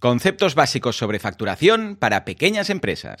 Conceptos básicos sobre facturación para pequeñas empresas.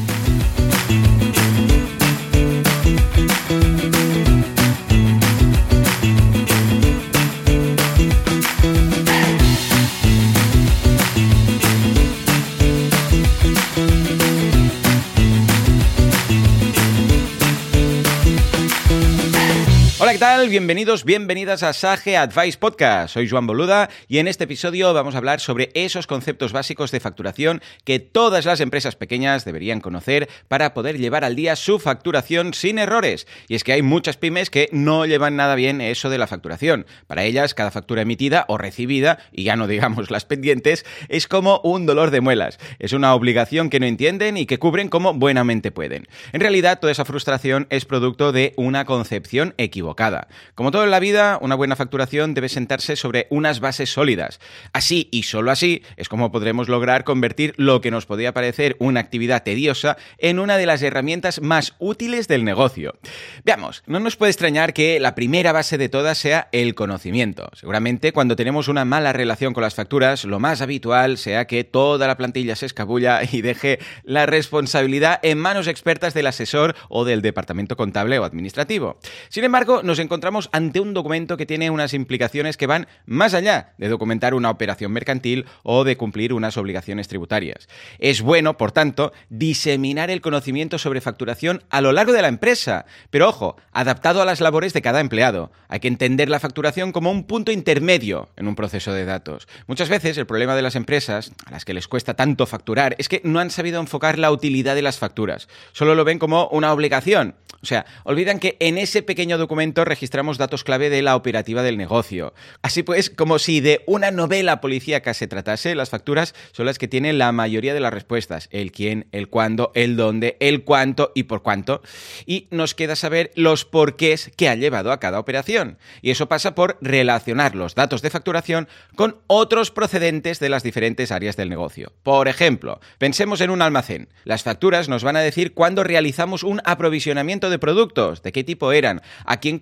Tal? Bienvenidos, bienvenidas a Sage Advice Podcast. Soy Joan Boluda y en este episodio vamos a hablar sobre esos conceptos básicos de facturación que todas las empresas pequeñas deberían conocer para poder llevar al día su facturación sin errores. Y es que hay muchas pymes que no llevan nada bien eso de la facturación. Para ellas, cada factura emitida o recibida, y ya no digamos las pendientes, es como un dolor de muelas. Es una obligación que no entienden y que cubren como buenamente pueden. En realidad, toda esa frustración es producto de una concepción equivocada como todo en la vida, una buena facturación debe sentarse sobre unas bases sólidas. Así y solo así es como podremos lograr convertir lo que nos podía parecer una actividad tediosa en una de las herramientas más útiles del negocio. Veamos, no nos puede extrañar que la primera base de todas sea el conocimiento. Seguramente cuando tenemos una mala relación con las facturas, lo más habitual sea que toda la plantilla se escabulla y deje la responsabilidad en manos expertas del asesor o del departamento contable o administrativo. Sin embargo, nos encontramos ante un documento que tiene unas implicaciones que van más allá de documentar una operación mercantil o de cumplir unas obligaciones tributarias. Es bueno, por tanto, diseminar el conocimiento sobre facturación a lo largo de la empresa, pero ojo, adaptado a las labores de cada empleado. Hay que entender la facturación como un punto intermedio en un proceso de datos. Muchas veces el problema de las empresas, a las que les cuesta tanto facturar, es que no han sabido enfocar la utilidad de las facturas. Solo lo ven como una obligación. O sea, olvidan que en ese pequeño documento registramos datos clave de la operativa del negocio. Así pues, como si de una novela policíaca se tratase, las facturas son las que tienen la mayoría de las respuestas. El quién, el cuándo, el dónde, el cuánto y por cuánto. Y nos queda saber los porqués que ha llevado a cada operación. Y eso pasa por relacionar los datos de facturación con otros procedentes de las diferentes áreas del negocio. Por ejemplo, pensemos en un almacén. Las facturas nos van a decir cuándo realizamos un aprovisionamiento de productos, de qué tipo eran, a quién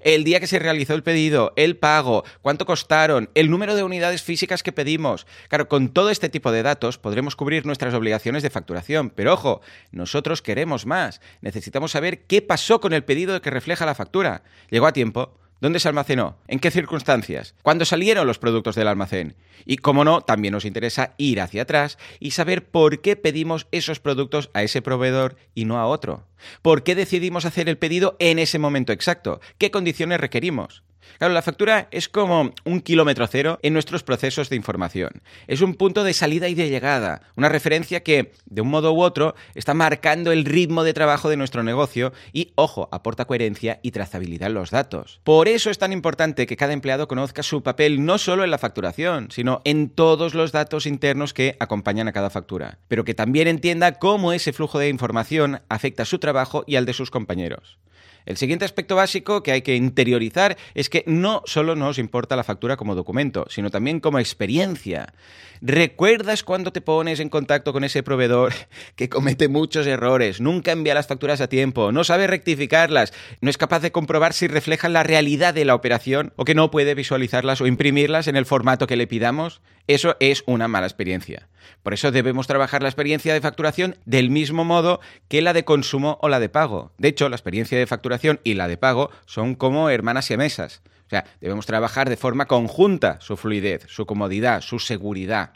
el día que se realizó el pedido, el pago, cuánto costaron, el número de unidades físicas que pedimos. Claro, con todo este tipo de datos podremos cubrir nuestras obligaciones de facturación, pero ojo, nosotros queremos más. Necesitamos saber qué pasó con el pedido que refleja la factura. ¿Llegó a tiempo? ¿Dónde se almacenó? ¿En qué circunstancias? ¿Cuándo salieron los productos del almacén? Y como no, también nos interesa ir hacia atrás y saber por qué pedimos esos productos a ese proveedor y no a otro. ¿Por qué decidimos hacer el pedido en ese momento exacto? ¿Qué condiciones requerimos? Claro, la factura es como un kilómetro cero en nuestros procesos de información. Es un punto de salida y de llegada, una referencia que, de un modo u otro, está marcando el ritmo de trabajo de nuestro negocio y, ojo, aporta coherencia y trazabilidad en los datos. Por eso es tan importante que cada empleado conozca su papel no solo en la facturación, sino en todos los datos internos que acompañan a cada factura, pero que también entienda cómo ese flujo de información afecta a su trabajo y al de sus compañeros. El siguiente aspecto básico que hay que interiorizar es que no solo nos importa la factura como documento, sino también como experiencia. ¿Recuerdas cuando te pones en contacto con ese proveedor que comete muchos errores, nunca envía las facturas a tiempo, no sabe rectificarlas, no es capaz de comprobar si reflejan la realidad de la operación o que no puede visualizarlas o imprimirlas en el formato que le pidamos? Eso es una mala experiencia. Por eso debemos trabajar la experiencia de facturación del mismo modo que la de consumo o la de pago. De hecho, la experiencia de facturación y la de pago son como hermanas y mesas. O sea, debemos trabajar de forma conjunta su fluidez, su comodidad, su seguridad.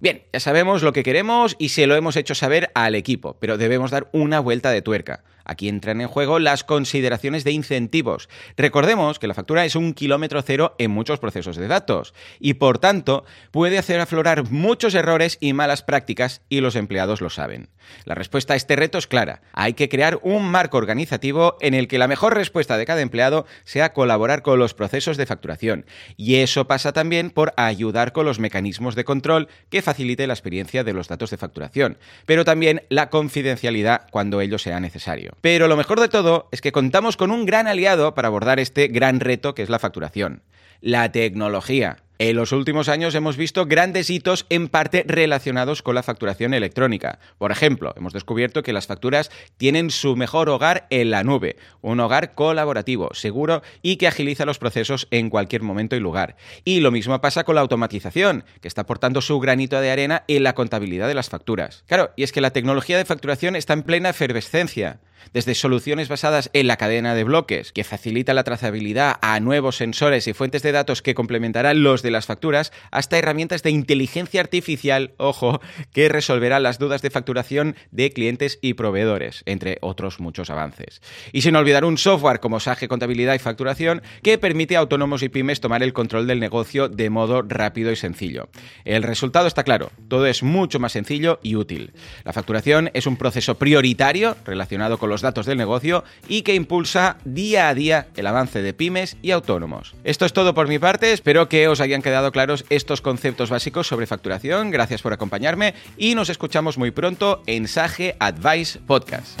Bien, ya sabemos lo que queremos y se lo hemos hecho saber al equipo, pero debemos dar una vuelta de tuerca. Aquí entran en juego las consideraciones de incentivos. Recordemos que la factura es un kilómetro cero en muchos procesos de datos y por tanto puede hacer aflorar muchos errores y malas prácticas y los empleados lo saben. La respuesta a este reto es clara. Hay que crear un marco organizativo en el que la mejor respuesta de cada empleado sea colaborar con los procesos de facturación. Y eso pasa también por ayudar con los mecanismos de control que facilite la experiencia de los datos de facturación, pero también la confidencialidad cuando ello sea necesario. Pero lo mejor de todo es que contamos con un gran aliado para abordar este gran reto que es la facturación. La tecnología. En los últimos años hemos visto grandes hitos en parte relacionados con la facturación electrónica. Por ejemplo, hemos descubierto que las facturas tienen su mejor hogar en la nube, un hogar colaborativo, seguro y que agiliza los procesos en cualquier momento y lugar. Y lo mismo pasa con la automatización, que está aportando su granito de arena en la contabilidad de las facturas. Claro, y es que la tecnología de facturación está en plena efervescencia desde soluciones basadas en la cadena de bloques, que facilita la trazabilidad a nuevos sensores y fuentes de datos que complementarán los de las facturas, hasta herramientas de inteligencia artificial, ojo, que resolverán las dudas de facturación de clientes y proveedores, entre otros muchos avances. Y sin olvidar un software como Sage Contabilidad y Facturación, que permite a autónomos y pymes tomar el control del negocio de modo rápido y sencillo. El resultado está claro, todo es mucho más sencillo y útil. La facturación es un proceso prioritario relacionado los datos del negocio y que impulsa día a día el avance de pymes y autónomos. Esto es todo por mi parte, espero que os hayan quedado claros estos conceptos básicos sobre facturación, gracias por acompañarme y nos escuchamos muy pronto en Sage Advice Podcast.